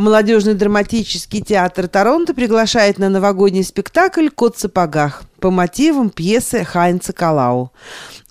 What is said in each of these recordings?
Молодежный драматический театр Торонто приглашает на новогодний спектакль «Кот в сапогах» по мотивам пьесы Хайнца Калау.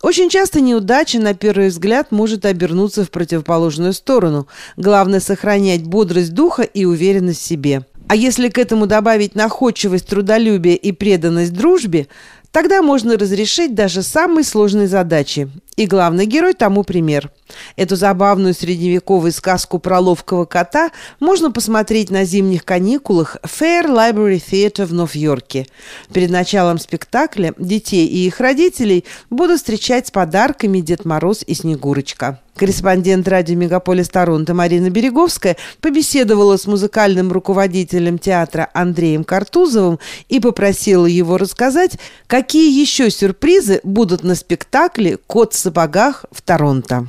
Очень часто неудача, на первый взгляд, может обернуться в противоположную сторону. Главное – сохранять бодрость духа и уверенность в себе. А если к этому добавить находчивость, трудолюбие и преданность дружбе, тогда можно разрешить даже самые сложные задачи. И главный герой тому пример – Эту забавную средневековую сказку про ловкого кота можно посмотреть на зимних каникулах в Fair Library Theatre в Нью-Йорке. Перед началом спектакля детей и их родителей будут встречать с подарками Дед Мороз и Снегурочка. Корреспондент радио «Мегаполис Торонто» Марина Береговская побеседовала с музыкальным руководителем театра Андреем Картузовым и попросила его рассказать, какие еще сюрпризы будут на спектакле «Кот в сапогах» в Торонто.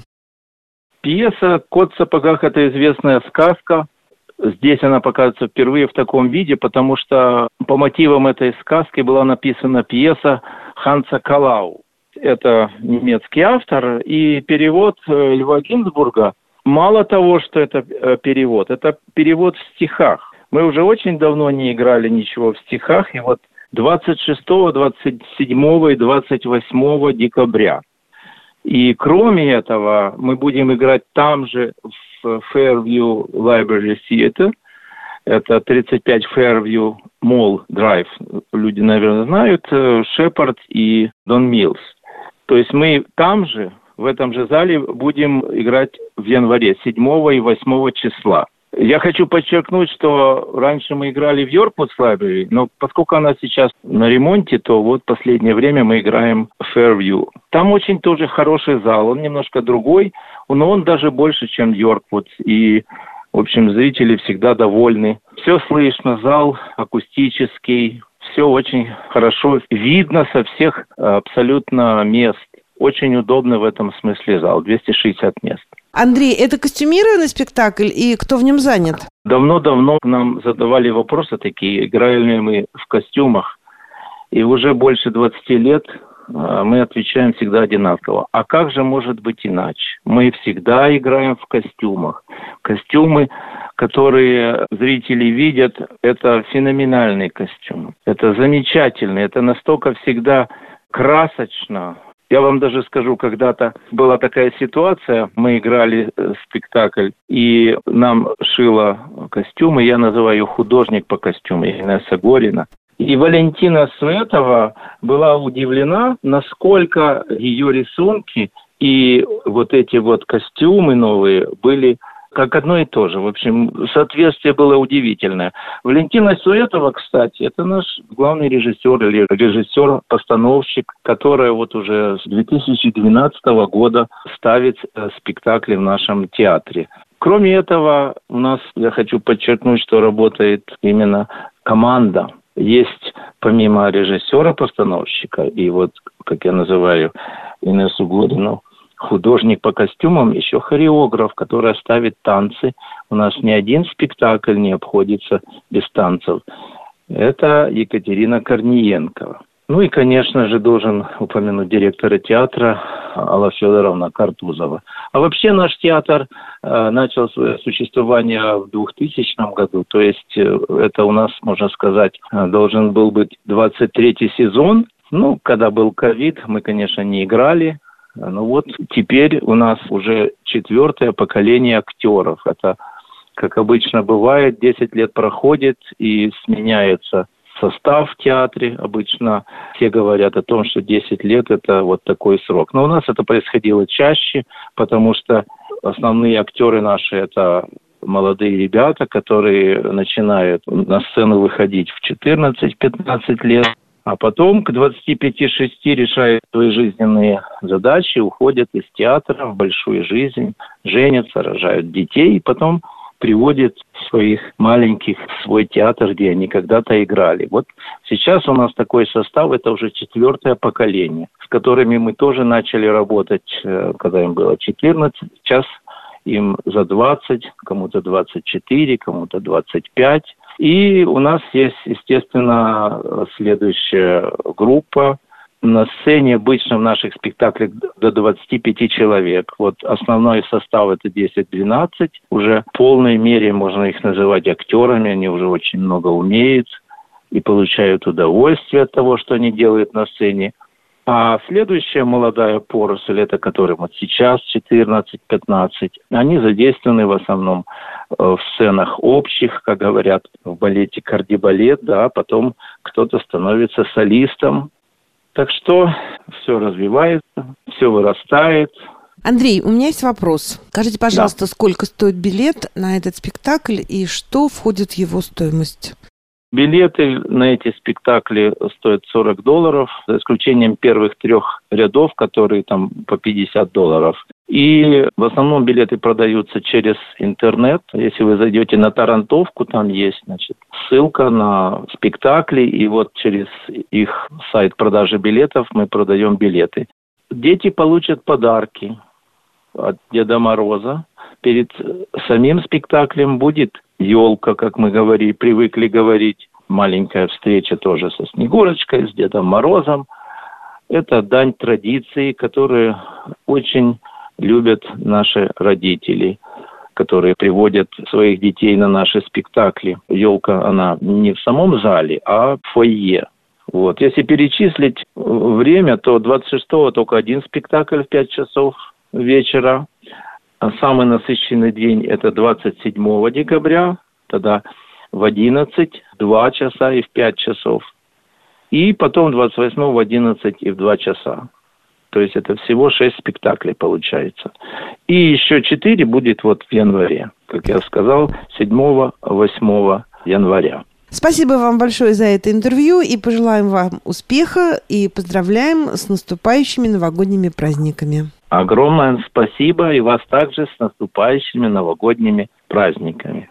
Пьеса «Кот в сапогах» – это известная сказка. Здесь она показывается впервые в таком виде, потому что по мотивам этой сказки была написана пьеса Ханса Калау. Это немецкий автор, и перевод э, Льва Гинзбурга мало того, что это э, перевод, это перевод в стихах. Мы уже очень давно не играли ничего в стихах, и вот 26, 27 и 28 декабря и кроме этого, мы будем играть там же, в Fairview Library Theater. Это 35 Fairview Mall Drive. Люди, наверное, знают. Шепард и Дон Милс. То есть мы там же, в этом же зале, будем играть в январе 7 и 8 числа. Я хочу подчеркнуть, что раньше мы играли в Йорквуд Library, но поскольку она сейчас на ремонте, то вот последнее время мы играем в Fairview. Там очень тоже хороший зал, он немножко другой, но он даже больше, чем Йорквуд. И, в общем, зрители всегда довольны. Все слышно, зал акустический, все очень хорошо видно со всех абсолютно мест. Очень удобно в этом смысле зал, 260 мест. Андрей, это костюмированный спектакль и кто в нем занят? Давно-давно нам задавали вопросы такие, играем ли мы в костюмах. И уже больше 20 лет а, мы отвечаем всегда одинаково. А как же может быть иначе? Мы всегда играем в костюмах. Костюмы, которые зрители видят, это феноменальный костюм. Это замечательный, это настолько всегда красочно, я вам даже скажу, когда-то была такая ситуация, мы играли э, спектакль, и нам шила костюмы, я называю художник по костюму, Инесса Горина. И Валентина Светова была удивлена, насколько ее рисунки и вот эти вот костюмы новые были как одно и то же. В общем, соответствие было удивительное. Валентина Суэтова, кстати, это наш главный режиссер или режиссер-постановщик, которая вот уже с 2012 года ставит э, спектакли в нашем театре. Кроме этого, у нас, я хочу подчеркнуть, что работает именно команда. Есть помимо режиссера-постановщика и вот, как я называю, Инессу Годину, художник по костюмам, еще хореограф, который ставит танцы. У нас ни один спектакль не обходится без танцев. Это Екатерина Корниенкова. Ну и, конечно же, должен упомянуть директора театра Алла Федоровна Картузова. А вообще наш театр э, начал свое существование в 2000 году. То есть э, это у нас, можно сказать, э, должен был быть 23-й сезон. Ну, когда был ковид, мы, конечно, не играли, ну вот теперь у нас уже четвертое поколение актеров. Это, как обычно бывает, 10 лет проходит и сменяется состав в театре. Обычно все говорят о том, что 10 лет – это вот такой срок. Но у нас это происходило чаще, потому что основные актеры наши – это молодые ребята, которые начинают на сцену выходить в 14-15 лет. А потом к 25-6 решают свои жизненные задачи, уходят из театра в большую жизнь, женятся, рожают детей, и потом приводят своих маленьких в свой театр, где они когда-то играли. Вот сейчас у нас такой состав, это уже четвертое поколение, с которыми мы тоже начали работать, э, когда им было 14, сейчас им за 20, кому-то 24, кому-то 25. И у нас есть, естественно, следующая группа. На сцене обычно в наших спектаклях до 25 человек. Вот основной состав это 10-12. Уже в полной мере можно их называть актерами. Они уже очень много умеют и получают удовольствие от того, что они делают на сцене. А следующая молодая поросль, это которым вот сейчас 14-15, они задействованы в основном э, в сценах общих, как говорят в балете кардибалет, да, а потом кто-то становится солистом. Так что все развивается, все вырастает. Андрей, у меня есть вопрос. Скажите, пожалуйста, да. сколько стоит билет на этот спектакль и что входит в его стоимость? Билеты на эти спектакли стоят 40 долларов, за исключением первых трех рядов, которые там по 50 долларов. И в основном билеты продаются через интернет. Если вы зайдете на Тарантовку, там есть значит, ссылка на спектакли, и вот через их сайт продажи билетов мы продаем билеты. Дети получат подарки от Деда Мороза. Перед самим спектаклем будет елка, как мы говорили, привыкли говорить. Маленькая встреча тоже со Снегурочкой, с Дедом Морозом. Это дань традиции, которые очень любят наши родители, которые приводят своих детей на наши спектакли. Елка, она не в самом зале, а в фойе. Вот. Если перечислить время, то 26-го только один спектакль в 5 часов вечера. А самый насыщенный день – это 27 декабря, тогда в 11, 2 часа и в 5 часов. И потом 28 в 11 и в 2 часа. То есть это всего 6 спектаклей получается. И еще 4 будет вот в январе, как я сказал, 7-8 января. Спасибо вам большое за это интервью и пожелаем вам успеха и поздравляем с наступающими новогодними праздниками. Огромное спасибо и вас также с наступающими новогодними праздниками.